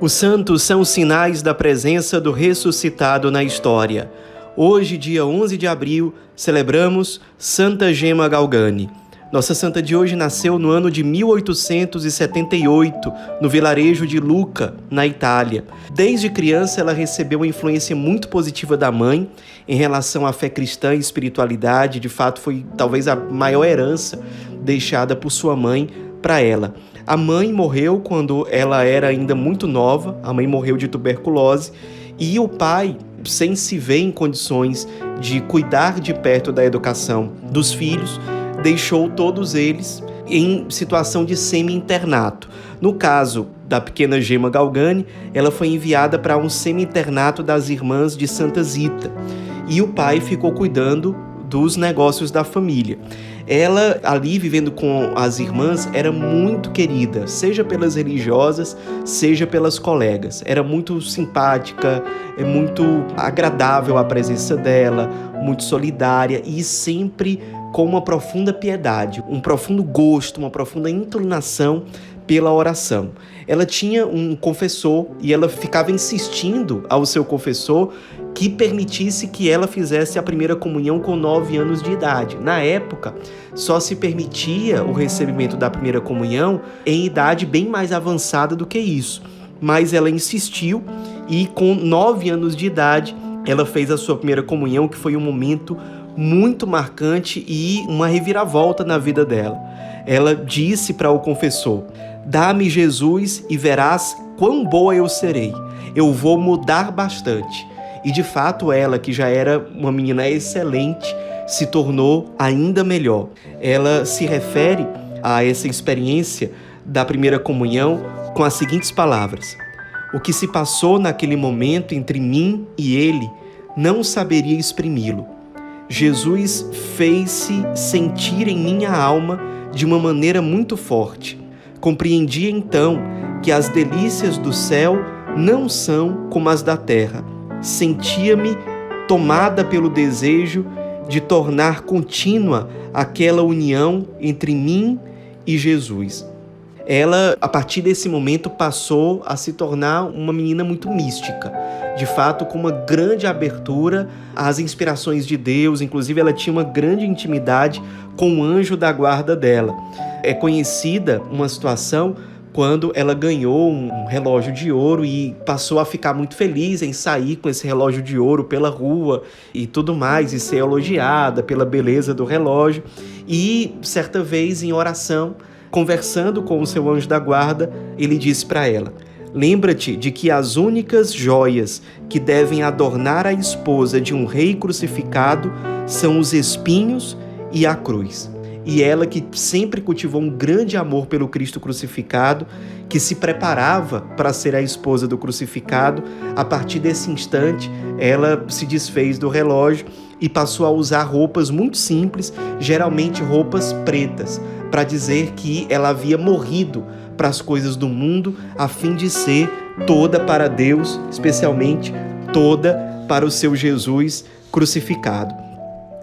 Os santos são sinais da presença do ressuscitado na história. Hoje, dia 11 de abril, celebramos Santa Gema Galgani. Nossa santa de hoje nasceu no ano de 1878, no vilarejo de Lucca, na Itália. Desde criança, ela recebeu uma influência muito positiva da mãe em relação à fé cristã e espiritualidade. De fato, foi talvez a maior herança deixada por sua mãe para ela. A mãe morreu quando ela era ainda muito nova, a mãe morreu de tuberculose, e o pai, sem se ver em condições de cuidar de perto da educação dos filhos, deixou todos eles em situação de semi-internato. No caso da pequena Gema Galgani, ela foi enviada para um semi-internato das irmãs de Santa Zita e o pai ficou cuidando dos negócios da família. Ela, ali vivendo com as irmãs, era muito querida, seja pelas religiosas, seja pelas colegas. Era muito simpática, é muito agradável a presença dela, muito solidária e sempre com uma profunda piedade, um profundo gosto, uma profunda inclinação pela oração. Ela tinha um confessor e ela ficava insistindo ao seu confessor que permitisse que ela fizesse a primeira comunhão com nove anos de idade. Na época, só se permitia o recebimento da primeira comunhão em idade bem mais avançada do que isso. Mas ela insistiu e, com nove anos de idade, ela fez a sua primeira comunhão, que foi um momento muito marcante e uma reviravolta na vida dela. Ela disse para o confessor: Dá-me Jesus e verás quão boa eu serei. Eu vou mudar bastante. E de fato, ela, que já era uma menina excelente, se tornou ainda melhor. Ela se refere a essa experiência da primeira comunhão com as seguintes palavras: O que se passou naquele momento entre mim e ele, não saberia exprimi-lo. Jesus fez-se sentir em minha alma de uma maneira muito forte. Compreendi então que as delícias do céu não são como as da terra. Sentia-me tomada pelo desejo de tornar contínua aquela união entre mim e Jesus. Ela, a partir desse momento, passou a se tornar uma menina muito mística, de fato, com uma grande abertura às inspirações de Deus, inclusive ela tinha uma grande intimidade com o anjo da guarda dela. É conhecida uma situação quando ela ganhou um relógio de ouro e passou a ficar muito feliz em sair com esse relógio de ouro pela rua e tudo mais, e ser elogiada pela beleza do relógio. E certa vez, em oração, conversando com o seu anjo da guarda, ele disse para ela: Lembra-te de que as únicas joias que devem adornar a esposa de um rei crucificado são os espinhos e a cruz e ela que sempre cultivou um grande amor pelo Cristo crucificado, que se preparava para ser a esposa do crucificado, a partir desse instante ela se desfez do relógio e passou a usar roupas muito simples, geralmente roupas pretas, para dizer que ela havia morrido para as coisas do mundo, a fim de ser toda para Deus, especialmente toda para o seu Jesus crucificado.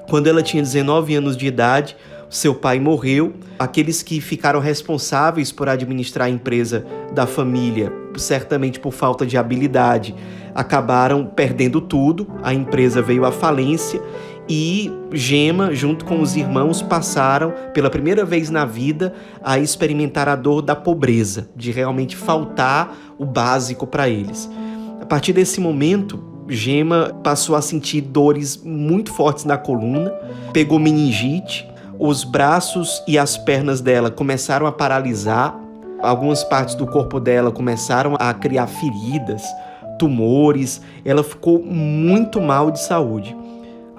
Quando ela tinha 19 anos de idade, seu pai morreu. Aqueles que ficaram responsáveis por administrar a empresa da família, certamente por falta de habilidade, acabaram perdendo tudo. A empresa veio à falência e Gema, junto com os irmãos, passaram pela primeira vez na vida a experimentar a dor da pobreza, de realmente faltar o básico para eles. A partir desse momento, Gema passou a sentir dores muito fortes na coluna, pegou meningite os braços e as pernas dela começaram a paralisar, algumas partes do corpo dela começaram a criar feridas, tumores, ela ficou muito mal de saúde.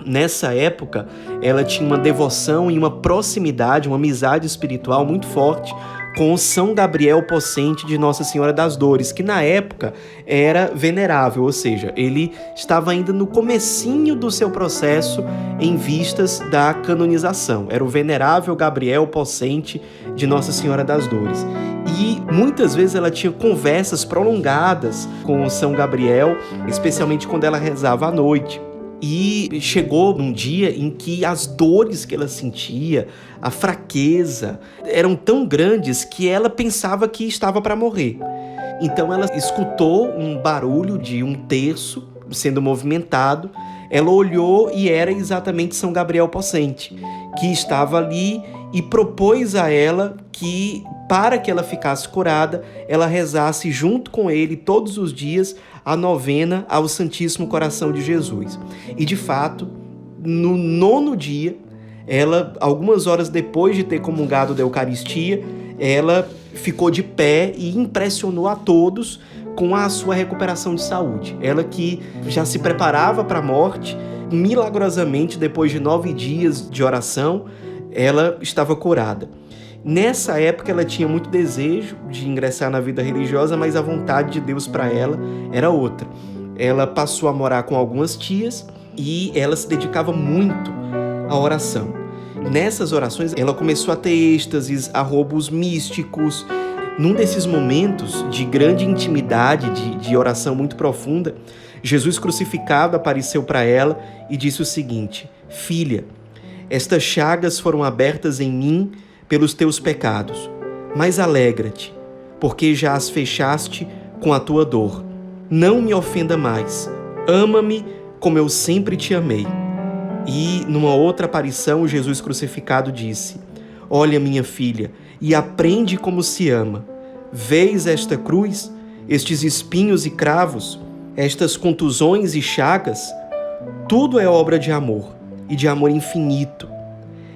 Nessa época, ela tinha uma devoção e uma proximidade, uma amizade espiritual muito forte com São Gabriel Possente de Nossa Senhora das Dores, que na época era venerável, ou seja, ele estava ainda no comecinho do seu processo em vistas da canonização. Era o venerável Gabriel Possente de Nossa Senhora das Dores. E muitas vezes ela tinha conversas prolongadas com São Gabriel, especialmente quando ela rezava à noite. E chegou um dia em que as dores que ela sentia, a fraqueza, eram tão grandes que ela pensava que estava para morrer. Então ela escutou um barulho de um terço sendo movimentado. Ela olhou e era exatamente São Gabriel Possente, que estava ali e propôs a ela que, para que ela ficasse curada, ela rezasse junto com ele todos os dias a novena ao Santíssimo Coração de Jesus. E de fato, no nono dia, ela, algumas horas depois de ter comungado da Eucaristia, ela ficou de pé e impressionou a todos com a sua recuperação de saúde. Ela que já se preparava para a morte, milagrosamente, depois de nove dias de oração, ela estava curada. Nessa época ela tinha muito desejo de ingressar na vida religiosa, mas a vontade de Deus para ela era outra. Ela passou a morar com algumas tias e ela se dedicava muito à oração. Nessas orações ela começou a ter êxtases, a roubos místicos. Num desses momentos de grande intimidade, de, de oração muito profunda, Jesus crucificado apareceu para ela e disse o seguinte: Filha, estas chagas foram abertas em mim pelos teus pecados. Mas alegra-te, porque já as fechaste com a tua dor. Não me ofenda mais. Ama-me como eu sempre te amei. E numa outra aparição, Jesus crucificado disse: Olha, minha filha, e aprende como se ama. Vês esta cruz, estes espinhos e cravos, estas contusões e chagas? Tudo é obra de amor e de amor infinito.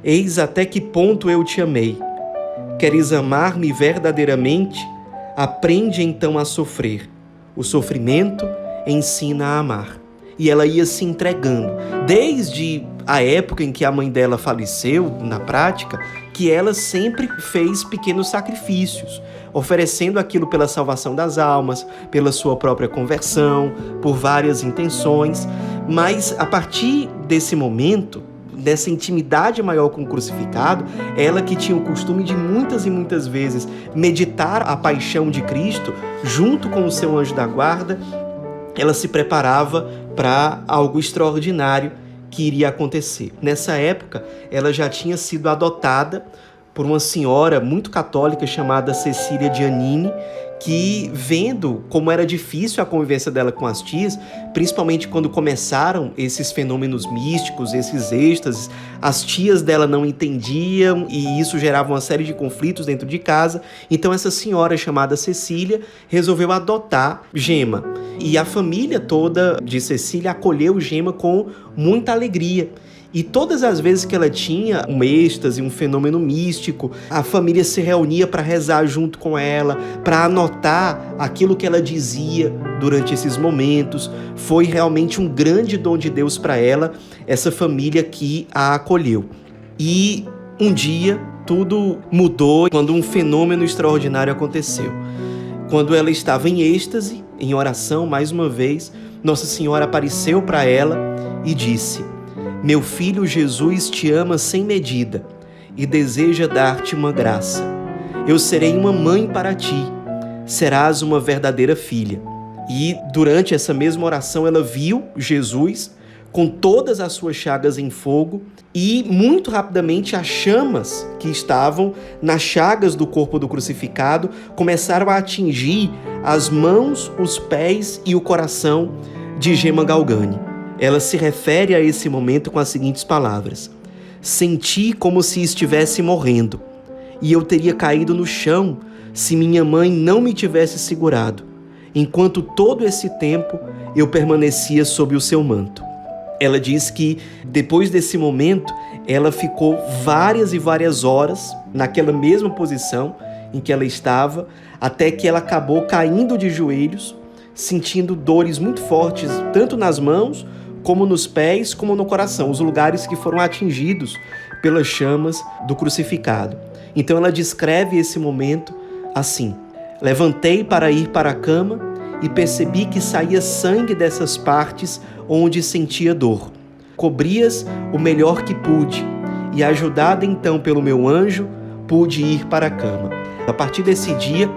Eis até que ponto eu te amei. Queres amar-me verdadeiramente? Aprende então a sofrer. O sofrimento ensina a amar. E ela ia se entregando. Desde a época em que a mãe dela faleceu, na prática, que ela sempre fez pequenos sacrifícios, oferecendo aquilo pela salvação das almas, pela sua própria conversão, por várias intenções. Mas a partir desse momento, dessa intimidade maior com o crucificado, ela que tinha o costume de muitas e muitas vezes meditar a paixão de Cristo junto com o seu anjo da guarda, ela se preparava para algo extraordinário que iria acontecer. Nessa época, ela já tinha sido adotada por uma senhora muito católica chamada Cecília Giannini, que vendo como era difícil a convivência dela com as tias, principalmente quando começaram esses fenômenos místicos, esses êxtases, as tias dela não entendiam e isso gerava uma série de conflitos dentro de casa. Então essa senhora chamada Cecília resolveu adotar Gema. E a família toda de Cecília acolheu Gema com muita alegria. E todas as vezes que ela tinha um êxtase, um fenômeno místico, a família se reunia para rezar junto com ela, para anotar aquilo que ela dizia durante esses momentos. Foi realmente um grande dom de Deus para ela, essa família que a acolheu. E um dia tudo mudou quando um fenômeno extraordinário aconteceu. Quando ela estava em êxtase, em oração, mais uma vez, Nossa Senhora apareceu para ela e disse: meu filho Jesus te ama sem medida e deseja dar-te uma graça. Eu serei uma mãe para ti, serás uma verdadeira filha. E durante essa mesma oração, ela viu Jesus com todas as suas chagas em fogo e muito rapidamente as chamas que estavam nas chagas do corpo do crucificado começaram a atingir as mãos, os pés e o coração de Gema Galgani ela se refere a esse momento com as seguintes palavras: Senti como se estivesse morrendo, e eu teria caído no chão se minha mãe não me tivesse segurado, enquanto todo esse tempo eu permanecia sob o seu manto. Ela diz que depois desse momento, ela ficou várias e várias horas naquela mesma posição em que ela estava, até que ela acabou caindo de joelhos, sentindo dores muito fortes, tanto nas mãos como nos pés, como no coração, os lugares que foram atingidos pelas chamas do crucificado. Então ela descreve esse momento assim: Levantei para ir para a cama e percebi que saía sangue dessas partes onde sentia dor. Cobrias o melhor que pude, e ajudada então pelo meu anjo, pude ir para a cama. A partir desse dia,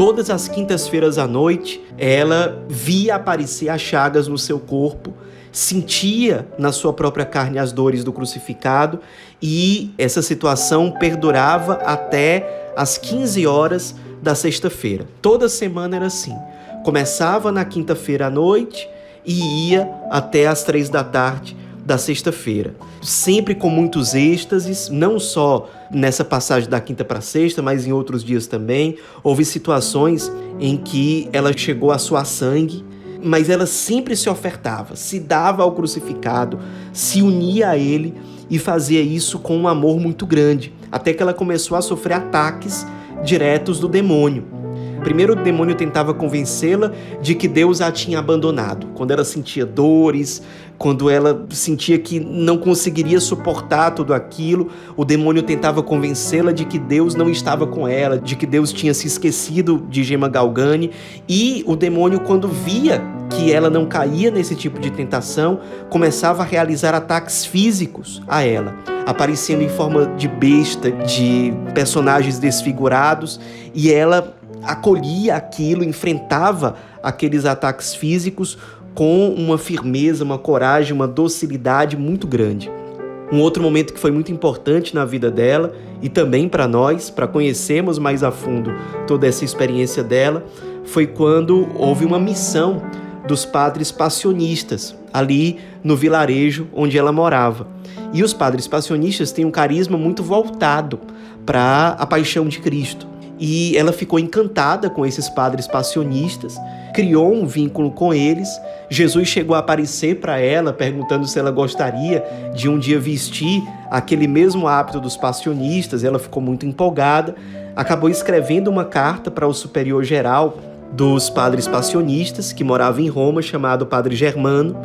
todas as quintas-feiras à noite, ela via aparecer as chagas no seu corpo sentia na sua própria carne as dores do crucificado e essa situação perdurava até as 15 horas da sexta-feira. Toda semana era assim. Começava na quinta-feira à noite e ia até às três da tarde da sexta-feira. Sempre com muitos êxtases, não só nessa passagem da quinta para sexta, mas em outros dias também. Houve situações em que ela chegou a suar sangue, mas ela sempre se ofertava, se dava ao crucificado, se unia a ele e fazia isso com um amor muito grande, até que ela começou a sofrer ataques diretos do demônio. Primeiro, o demônio tentava convencê-la de que Deus a tinha abandonado. Quando ela sentia dores, quando ela sentia que não conseguiria suportar tudo aquilo, o demônio tentava convencê-la de que Deus não estava com ela, de que Deus tinha se esquecido de Gema Galgani. E o demônio, quando via que ela não caía nesse tipo de tentação, começava a realizar ataques físicos a ela, aparecendo em forma de besta, de personagens desfigurados, e ela acolhia aquilo, enfrentava aqueles ataques físicos com uma firmeza, uma coragem, uma docilidade muito grande. Um outro momento que foi muito importante na vida dela e também para nós, para conhecermos mais a fundo toda essa experiência dela, foi quando houve uma missão dos padres passionistas ali no vilarejo onde ela morava. E os padres passionistas têm um carisma muito voltado para a paixão de Cristo e ela ficou encantada com esses padres passionistas, criou um vínculo com eles. Jesus chegou a aparecer para ela, perguntando se ela gostaria de um dia vestir aquele mesmo hábito dos passionistas. Ela ficou muito empolgada, acabou escrevendo uma carta para o superior geral dos padres passionistas, que morava em Roma, chamado Padre Germano.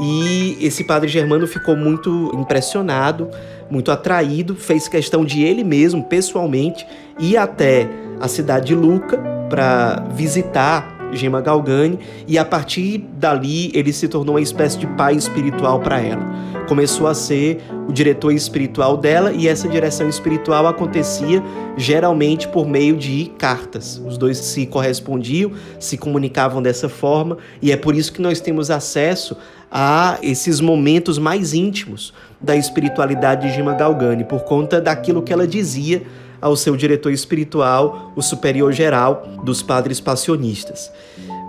E esse padre Germano ficou muito impressionado, muito atraído, fez questão de ele mesmo, pessoalmente, ir até a cidade de Luca para visitar Gema Galgani e a partir dali ele se tornou uma espécie de pai espiritual para ela. Começou a ser o diretor espiritual dela e essa direção espiritual acontecia geralmente por meio de cartas. Os dois se correspondiam, se comunicavam dessa forma e é por isso que nós temos acesso a esses momentos mais íntimos da espiritualidade de Gema Galgani, por conta daquilo que ela dizia ao seu diretor espiritual, o superior geral dos padres passionistas.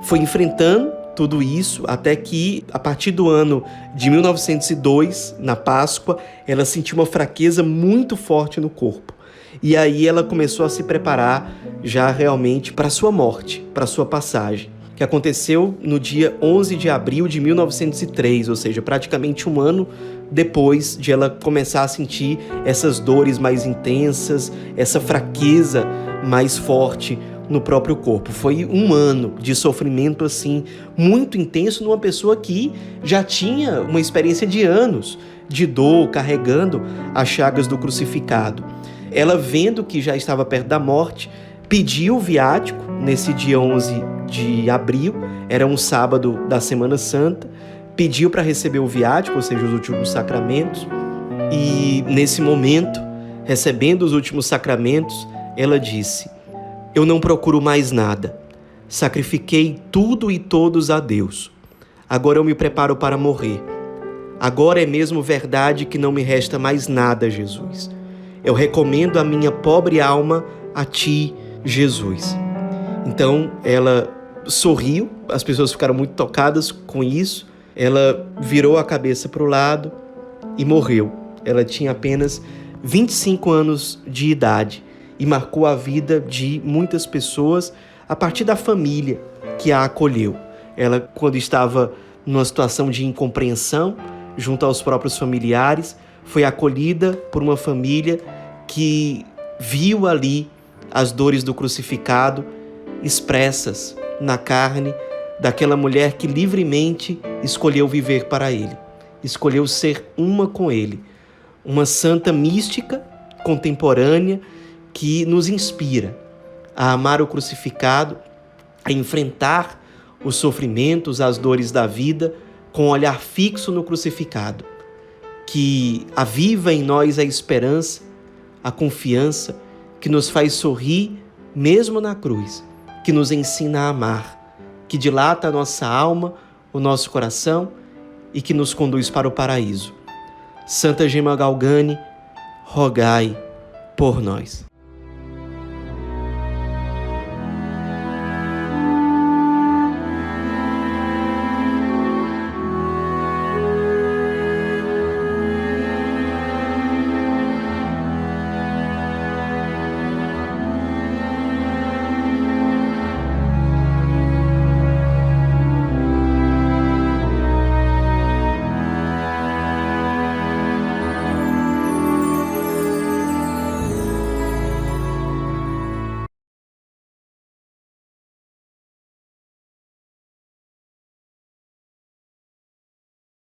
Foi enfrentando tudo isso até que, a partir do ano de 1902, na Páscoa, ela sentiu uma fraqueza muito forte no corpo. E aí ela começou a se preparar já realmente para sua morte, para sua passagem, que aconteceu no dia 11 de abril de 1903, ou seja, praticamente um ano depois de ela começar a sentir essas dores mais intensas, essa fraqueza mais forte no próprio corpo. Foi um ano de sofrimento assim muito intenso numa pessoa que já tinha uma experiência de anos de dor carregando as chagas do crucificado. Ela vendo que já estava perto da morte, pediu o viático nesse dia 11 de abril, era um sábado da Semana Santa, pediu para receber o viático, ou seja, os últimos sacramentos, e nesse momento, recebendo os últimos sacramentos, ela disse: Eu não procuro mais nada. Sacrifiquei tudo e todos a Deus. Agora eu me preparo para morrer. Agora é mesmo verdade que não me resta mais nada, Jesus. Eu recomendo a minha pobre alma a ti, Jesus. Então ela sorriu, as pessoas ficaram muito tocadas com isso ela virou a cabeça para o lado e morreu. Ela tinha apenas 25 anos de idade e marcou a vida de muitas pessoas a partir da família que a acolheu. Ela, quando estava numa situação de incompreensão junto aos próprios familiares, foi acolhida por uma família que viu ali as dores do crucificado expressas na carne daquela mulher que livremente escolheu viver para Ele, escolheu ser uma com Ele, uma santa mística contemporânea que nos inspira a amar o crucificado, a enfrentar os sofrimentos, as dores da vida com um olhar fixo no crucificado, que aviva em nós a esperança, a confiança, que nos faz sorrir mesmo na cruz, que nos ensina a amar que dilata a nossa alma, o nosso coração e que nos conduz para o paraíso. Santa Gema Galgani, rogai por nós.